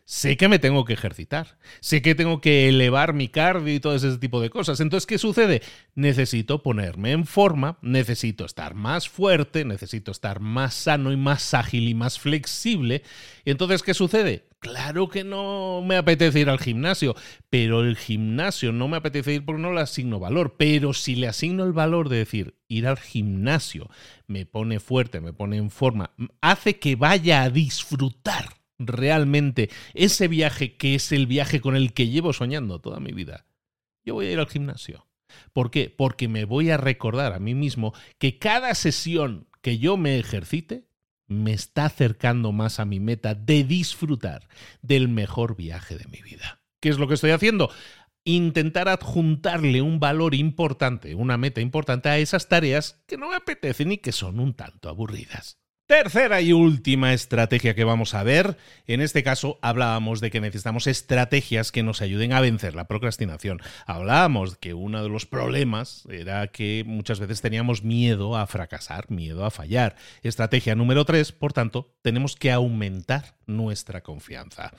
Sé que me tengo que ejercitar, sé que tengo que elevar mi cardio y todo ese tipo de cosas. Entonces, ¿qué sucede? Necesito ponerme en forma, necesito estar más fuerte, necesito estar más sano y más ágil y más flexible. Entonces, ¿qué sucede? Claro que no me apetece ir al gimnasio, pero el gimnasio no me apetece ir porque no le asigno valor. Pero si le asigno el valor de decir ir al gimnasio me pone fuerte, me pone en forma, hace que vaya a disfrutar realmente ese viaje que es el viaje con el que llevo soñando toda mi vida. Yo voy a ir al gimnasio. ¿Por qué? Porque me voy a recordar a mí mismo que cada sesión que yo me ejercite me está acercando más a mi meta de disfrutar del mejor viaje de mi vida. ¿Qué es lo que estoy haciendo? Intentar adjuntarle un valor importante, una meta importante a esas tareas que no me apetecen y que son un tanto aburridas. Tercera y última estrategia que vamos a ver. En este caso hablábamos de que necesitamos estrategias que nos ayuden a vencer la procrastinación. Hablábamos que uno de los problemas era que muchas veces teníamos miedo a fracasar, miedo a fallar. Estrategia número tres, por tanto, tenemos que aumentar nuestra confianza.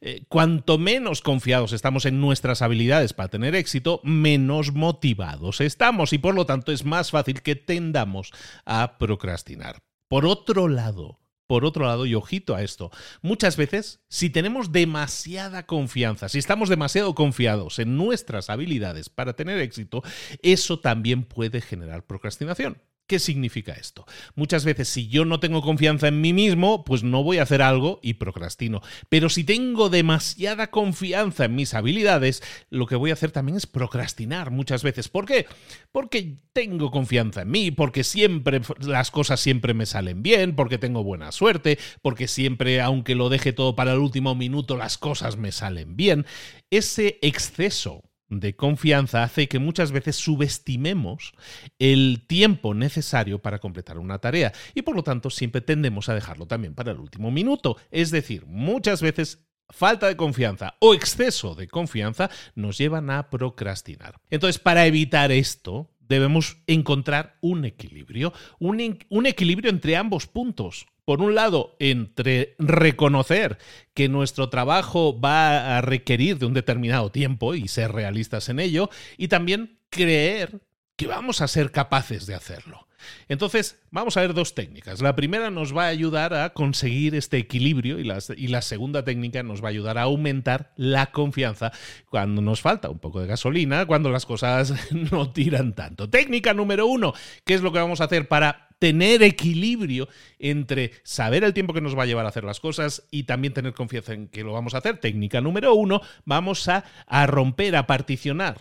Eh, cuanto menos confiados estamos en nuestras habilidades para tener éxito, menos motivados estamos y por lo tanto es más fácil que tendamos a procrastinar. Por otro lado, por otro lado, y ojito a esto, muchas veces, si tenemos demasiada confianza, si estamos demasiado confiados en nuestras habilidades para tener éxito, eso también puede generar procrastinación. ¿Qué significa esto? Muchas veces si yo no tengo confianza en mí mismo, pues no voy a hacer algo y procrastino. Pero si tengo demasiada confianza en mis habilidades, lo que voy a hacer también es procrastinar muchas veces. ¿Por qué? Porque tengo confianza en mí, porque siempre las cosas siempre me salen bien, porque tengo buena suerte, porque siempre, aunque lo deje todo para el último minuto, las cosas me salen bien. Ese exceso de confianza hace que muchas veces subestimemos el tiempo necesario para completar una tarea y por lo tanto siempre tendemos a dejarlo también para el último minuto. Es decir, muchas veces falta de confianza o exceso de confianza nos llevan a procrastinar. Entonces, para evitar esto, debemos encontrar un equilibrio, un, un, equilibrio entre ambos puntos por un lado, entre reconocer que nuestro trabajo va a requerir de un determinado tiempo y ser realistas en ello, y también creer que vamos a ser capaces de hacerlo. Entonces, vamos a ver dos técnicas. La primera nos va a ayudar a conseguir este equilibrio y la, segunda técnica nos va a ayudar a aumentar la confianza cuando nos falta un poco de gasolina, cuando las cosas no tiran tanto. Técnica número uno, ¿qué es lo que vamos a hacer para tener equilibrio entre saber el tiempo que nos va a llevar a hacer las cosas y también tener confianza en que lo vamos a hacer. Técnica número uno, vamos a, romper, a particionar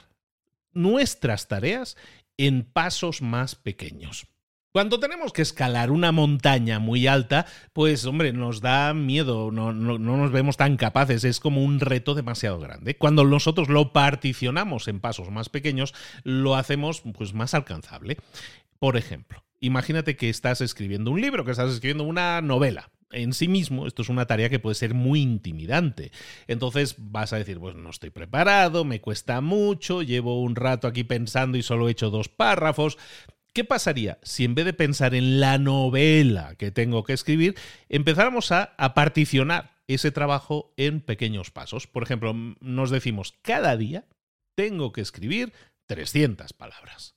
nuestras tareas en pasos más pequeños. Cuando tenemos que escalar una montaña muy alta, pues hombre, nos da miedo, no, no, nos vemos tan capaces, es como un reto demasiado grande. Cuando nosotros lo particionamos en pasos más pequeños, lo hacemos pues más alcanzable. Por ejemplo, imagínate que estás escribiendo un libro, que estás escribiendo una novela en sí mismo esto es una tarea que puede ser muy intimidante. Entonces vas a decir, pues no estoy preparado, me cuesta mucho, llevo un rato aquí pensando y solo he hecho dos párrafos. ¿Qué pasaría si en vez de pensar en la novela que tengo que escribir, empezáramos a, particionar ese trabajo en pequeños pasos? Por ejemplo, nos decimos, cada día tengo que escribir 300 palabras.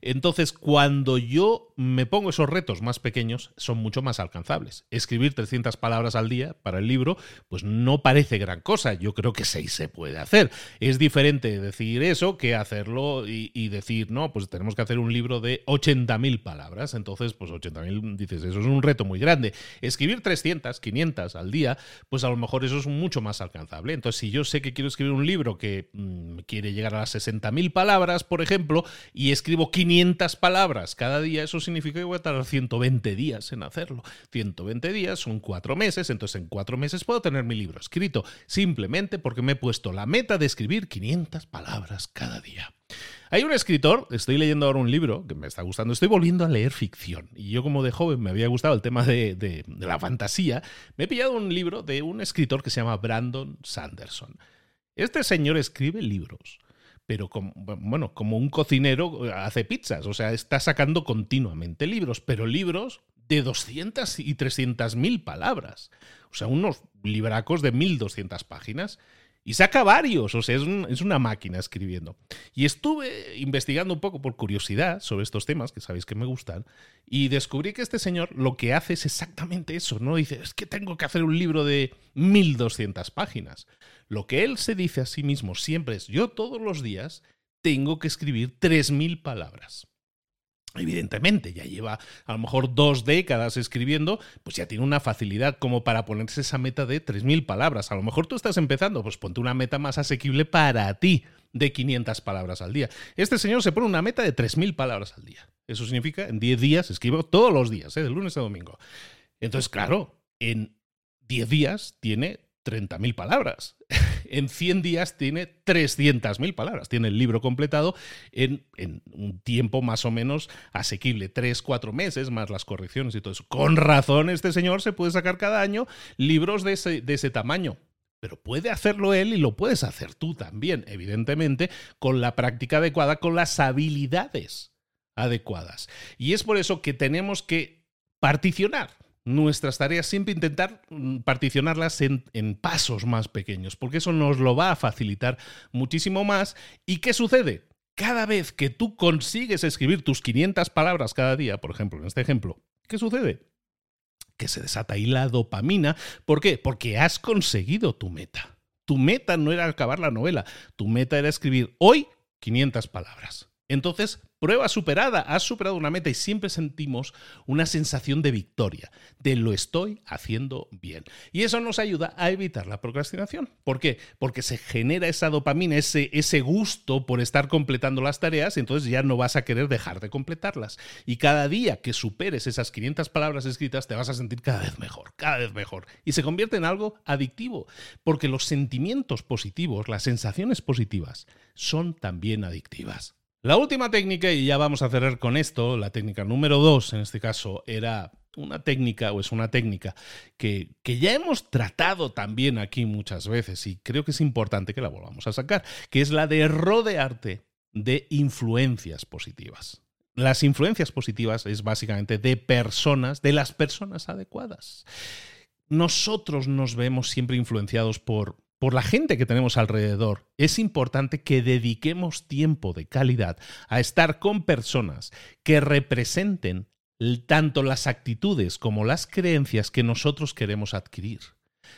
Entonces, cuando yo me pongo esos retos más pequeños, son mucho más alcanzables. Escribir 300 palabras al día para el libro, pues no parece gran cosa. Yo creo que sí se puede hacer. Es diferente decir eso que hacerlo y, decir, no, pues tenemos que hacer un libro de 80.000 palabras. Entonces, pues 80.000, dices, eso es un reto muy grande. Escribir 300, 500 al día, pues a lo mejor eso es mucho más alcanzable. Entonces, si yo sé que quiero escribir un libro que mm, quiere llegar a las 60.000 palabras, por ejemplo, y escribo 500 palabras cada día, eso significa que voy a tardar 120 días en hacerlo. 120 días son cuatro meses, entonces en cuatro meses puedo tener mi libro escrito, simplemente porque me he puesto la meta de escribir 500 palabras cada día. Hay un escritor, estoy leyendo ahora un libro que me está gustando, estoy volviendo a leer ficción. Y yo como de joven me había gustado el tema de la fantasía, me he pillado un libro de un escritor que se llama Brandon Sanderson. Este señor escribe libros pero como, bueno, como un cocinero eh, hace pizzas, o sea, está sacando continuamente libros, pero libros de 200 y 300 mil palabras, o sea, unos libracos de 1200 páginas. Y saca varios, o sea, es, es, una máquina escribiendo. Y estuve investigando un poco por curiosidad sobre estos temas, que sabéis que me gustan, y descubrí que este señor lo que hace es exactamente eso, ¿no? Dice, es que tengo que hacer un libro de 1200 páginas. Lo que él se dice a sí mismo siempre es, yo todos los días tengo que escribir 3.000 palabras. Evidentemente, ya lleva a lo mejor dos décadas escribiendo, pues ya tiene una facilidad como para ponerse esa meta de 3.000 palabras. A lo mejor tú estás empezando, pues ponte una meta más asequible para ti de 500 palabras al día. Este señor se pone una meta de 3.000 palabras al día. Eso significa en 10 días escribo todos los días, ¿eh? de lunes a domingo. Entonces, claro, en 10 días tiene 30.000 palabras. En 100 días tiene 300.000 palabras. Tiene el libro completado en, un tiempo más o menos asequible, 3, 4 meses, más las correcciones y todo eso. Con razón, este señor se puede sacar cada año libros de ese, de ese tamaño. Pero puede hacerlo él y lo puedes hacer tú también, evidentemente, con la práctica adecuada, con las habilidades adecuadas. Y es por eso que tenemos que particionar nuestras tareas, siempre intentar mm, particionarlas en, pasos más pequeños, porque eso nos lo va a facilitar muchísimo más. ¿Y qué sucede? Cada vez que tú consigues escribir tus 500 palabras cada día, por ejemplo, en este ejemplo, ¿qué sucede? Que se desata ahí la dopamina. ¿Por qué? Porque has conseguido tu meta. Tu meta no era acabar la novela, tu meta era escribir hoy 500 palabras. Entonces, prueba superada, has superado una meta y siempre sentimos una sensación de victoria, de lo estoy haciendo bien. Y eso nos ayuda a evitar la procrastinación. ¿Por qué? Porque se genera esa dopamina, ese, ese gusto por estar completando las tareas y entonces ya no vas a querer dejar de completarlas. Y cada día que superes esas 500 palabras escritas te vas a sentir cada vez mejor, cada vez mejor. Y se convierte en algo adictivo, porque los sentimientos positivos, las sensaciones positivas, son también adictivas. La última técnica, y ya vamos a cerrar con esto, la técnica número dos en este caso, era una técnica o es una técnica que, que, ya hemos tratado también aquí muchas veces y creo que es importante que la volvamos a sacar, que es la de rodearte de influencias positivas. Las influencias positivas es básicamente de personas, de las personas adecuadas. Nosotros nos vemos siempre influenciados por por la gente que tenemos alrededor, es importante que dediquemos tiempo de calidad a estar con personas que representen tanto las actitudes como las creencias que nosotros queremos adquirir.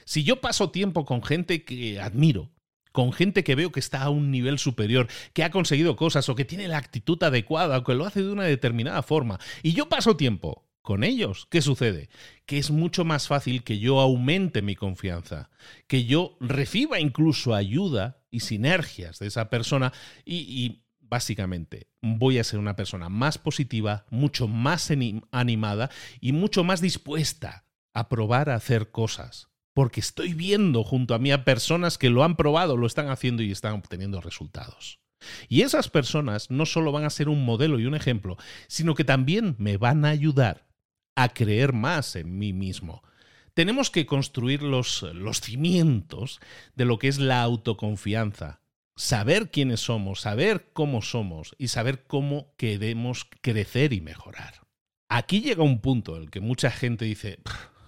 Si yo paso tiempo con gente que admiro, con gente que veo que está a un nivel superior, que ha conseguido cosas o que tiene la actitud adecuada o que lo hace de una determinada forma, y yo paso tiempo con ellos. ¿Qué sucede? Que es mucho más fácil que yo aumente mi confianza, que yo reciba incluso ayuda y sinergias de esa persona y, básicamente, voy a ser una persona más positiva, mucho más animada y mucho más dispuesta a probar a hacer cosas. Porque estoy viendo junto a mí a personas que lo han probado, lo están haciendo y están obteniendo resultados. Y esas personas no solo van a ser un modelo y un ejemplo, sino que también me van a ayudar a creer más en mí mismo. Tenemos que construir los, los cimientos de lo que es la autoconfianza, saber quiénes somos, saber cómo somos y saber cómo queremos crecer y mejorar. Aquí llega un punto en el que mucha gente dice,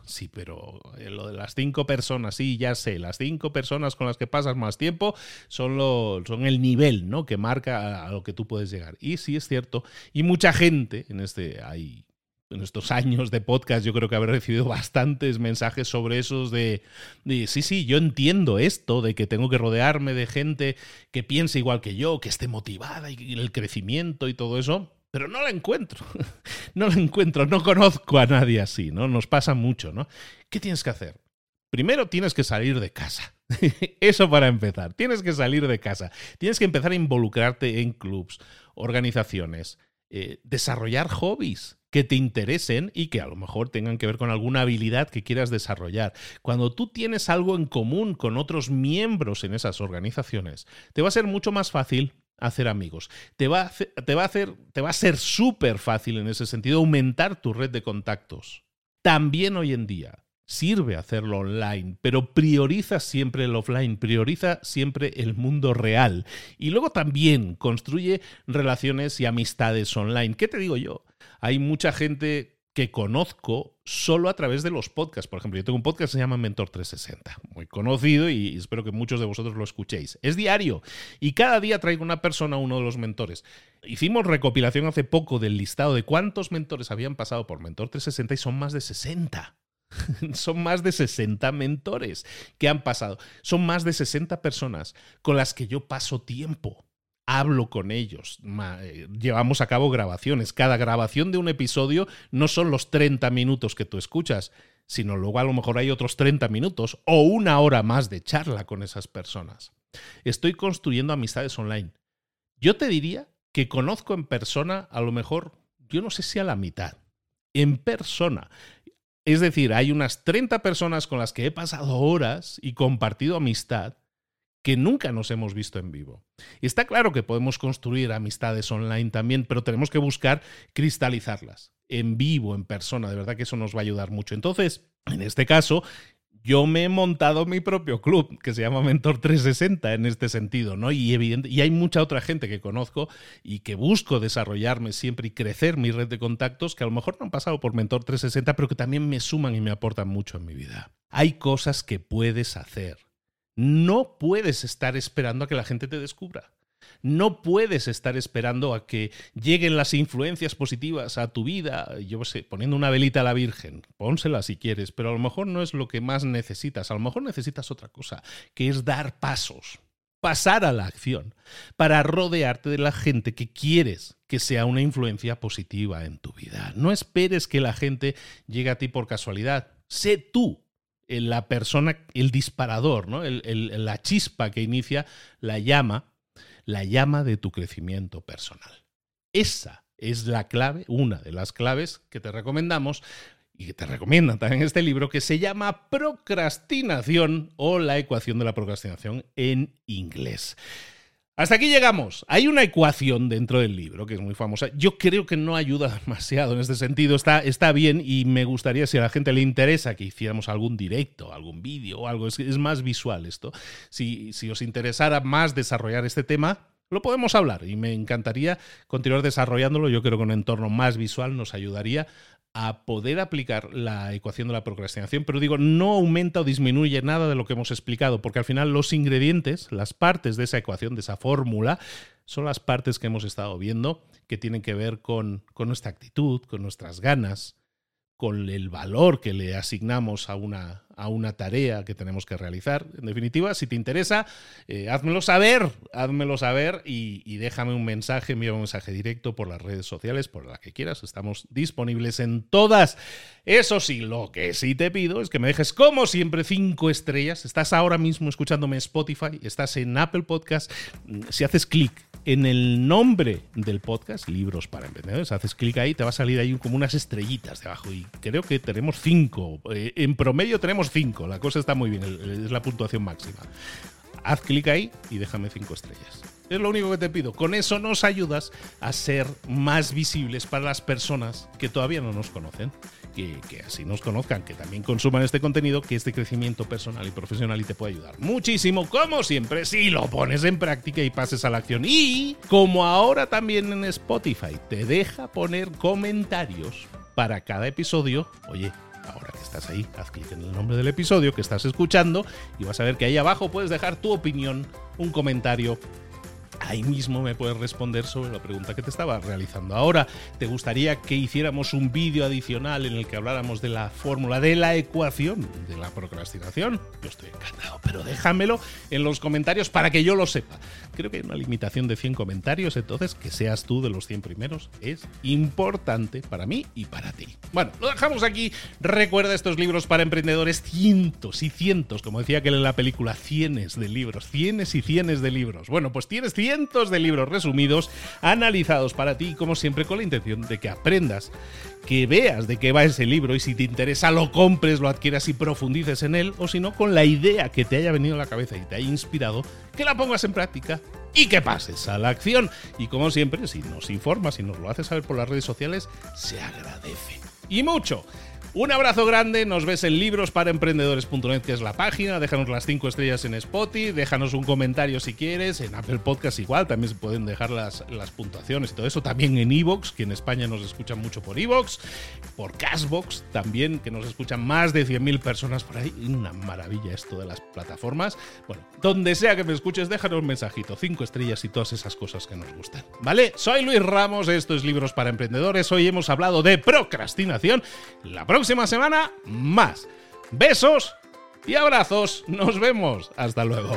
sí, pero eh, lo de las cinco personas, sí, ya sé, las cinco personas con las que pasas más tiempo son, son el nivel ¿no? que marca a lo que tú puedes llegar. Y sí es cierto, y mucha gente en este, hay en estos años de podcast yo creo que habré recibido bastantes mensajes sobre esos de, sí, sí, yo entiendo esto, de que tengo que rodearme de gente que piense igual que yo, que esté motivada y el crecimiento y todo eso, pero no la encuentro, no la encuentro, no conozco a nadie así, ¿no? Nos pasa mucho, ¿no? ¿Qué tienes que hacer? Primero tienes que salir de casa. Eso para empezar. Tienes que salir de casa. Tienes que empezar a involucrarte en clubs, organizaciones, eh, desarrollar hobbies que te interesen y que a lo mejor tengan que ver con alguna habilidad que quieras desarrollar. Cuando tú tienes algo en común con otros miembros en esas organizaciones, te va a ser mucho más fácil hacer amigos. Te va a, te va a, hacer, te va a ser súper fácil en ese sentido aumentar tu red de contactos. También hoy en día sirve hacerlo online, pero prioriza siempre el offline, prioriza siempre el mundo real. Y luego también construye relaciones y amistades online. ¿Qué te digo yo? hay mucha gente que conozco solo a través de los podcasts. Por ejemplo, yo tengo un podcast que se llama Mentor 360, muy conocido y espero que muchos de vosotros lo escuchéis. Es diario y cada día traigo una persona, uno de los mentores. Hicimos recopilación hace poco del listado de cuántos mentores habían pasado por Mentor 360 y son más de 60. Son más de 60 mentores que han pasado. Son más de 60 personas con las que yo paso tiempo hablo con ellos, eh, llevamos a cabo grabaciones. Cada grabación de un episodio no son los 30 minutos que tú escuchas, sino luego a lo mejor hay otros 30 minutos o una hora más de charla con esas personas. Estoy construyendo amistades online. Yo te diría que conozco en persona a lo mejor, yo no sé si a la mitad, en persona. Es decir, hay unas 30 personas con las que he pasado horas y compartido amistad que nunca nos hemos visto en vivo. Está claro que podemos construir amistades online también, pero tenemos que buscar cristalizarlas en vivo, en persona. De verdad que eso nos va a ayudar mucho. Entonces, en este caso, yo me he montado mi propio club que se llama Mentor 360 en este sentido, ¿no? Y, evidente, hay mucha otra gente que conozco y que busco desarrollarme siempre y crecer mi red de contactos que a lo mejor no han pasado por Mentor 360, pero que también me suman y me aportan mucho en mi vida. Hay cosas que puedes hacer no puedes estar esperando a que la gente te descubra. No puedes estar esperando a que lleguen las influencias positivas a tu vida, yo sé, poniendo una velita a la Virgen, pónsela si quieres, pero a lo mejor no es lo que más necesitas, a lo mejor necesitas otra cosa, que es dar pasos, pasar a la acción, para rodearte de la gente que quieres que sea una influencia positiva en tu vida. No esperes que la gente llegue a ti por casualidad, sé tú la persona, el disparador, la chispa que inicia la llama, la llama de tu crecimiento personal. Esa es la clave, una de las claves que te recomendamos y que te recomiendan también este libro que se llama Procrastinación o la ecuación de la procrastinación en inglés. Hasta aquí llegamos. Hay una ecuación dentro del libro que es muy famosa. Yo creo que no ayuda demasiado en este sentido. Está, está bien y me gustaría, si a la gente le interesa, que hiciéramos algún directo, algún vídeo o algo. Es, es más visual esto. Si, si os interesara más desarrollar este tema, lo podemos hablar y me encantaría continuar desarrollándolo. Yo creo que un entorno más visual nos ayudaría a poder aplicar la ecuación de la procrastinación, pero digo, no aumenta o disminuye nada de lo que hemos explicado, porque al final los ingredientes, las partes de esa ecuación, de esa fórmula, son las partes que hemos estado viendo que tienen que ver con, con nuestra actitud, con nuestras ganas, con el valor que le asignamos a una, a una tarea que tenemos que realizar. En definitiva, si te interesa, eh, házmelo saber, házmelo saber y, déjame un mensaje, envía un mensaje directo por las redes sociales, por la que quieras. Estamos disponibles en todas. Eso sí, lo que sí te pido es que me dejes, como siempre, cinco estrellas. Estás ahora mismo escuchándome Spotify, estás en Apple Podcast. Si haces clic en el nombre del podcast, Libros para Emprendedores, haces clic ahí, te va a salir ahí como unas estrellitas debajo y creo que tenemos cinco. Eh, en promedio tenemos cinco, la cosa está muy bien, es la puntuación máxima. Haz clic ahí y déjame cinco estrellas. Es lo único que te pido. Con eso nos ayudas a ser más visibles para las personas que todavía no nos conocen. Que, así nos conozcan, que también consuman este contenido, que es de crecimiento personal y profesional y te puede ayudar muchísimo, como siempre, si lo pones en práctica y pases a la acción. Y como ahora también en Spotify te deja poner comentarios para cada episodio, oye, ahora que estás ahí, haz clic en el nombre del episodio que estás escuchando y vas a ver que ahí abajo puedes dejar tu opinión, un comentario ahí mismo me puedes responder sobre la pregunta que te estaba realizando. Ahora, ¿te gustaría que hiciéramos un vídeo adicional en el que habláramos de la fórmula, de la ecuación de la procrastinación? Yo estoy encantado, pero déjamelo en los comentarios para que yo lo sepa. Creo que hay una limitación de 100 comentarios, entonces que seas tú de los 100 primeros es importante para mí y para ti. Bueno, lo dejamos aquí. Recuerda estos libros para emprendedores, cientos y cientos, como decía aquel en la película, cienes de libros, cienes y cienes de libros. Bueno, pues tienes cientos de libros resumidos, analizados para ti, como siempre, con la intención de que aprendas, que veas de qué va ese libro y si te interesa lo compres, lo adquieras y profundices en él, o si no, con la idea que te haya venido a la cabeza y te haya inspirado, que la pongas en práctica y que pases a la acción. Y como siempre, si nos informas y nos lo haces saber por las redes sociales, se agradece. Y mucho. Un abrazo grande, nos ves en librosparaemprendedores.net, que es la página, déjanos las 5 estrellas en Spotify, déjanos un comentario si quieres, en Apple Podcast igual, también se pueden dejar las, las puntuaciones y todo eso, también en Evox, que en España nos escuchan mucho por Evox, por Cashbox también, que nos escuchan más de 100.000 personas por ahí, una maravilla esto de las plataformas. Bueno, donde sea que me escuches, déjanos un mensajito, 5 estrellas y todas esas cosas que nos gustan. ¿Vale? Soy Luis Ramos, esto es Libros para Emprendedores, hoy hemos hablado de procrastinación, la próxima próxima semana más. Besos y abrazos. Nos vemos. Hasta luego.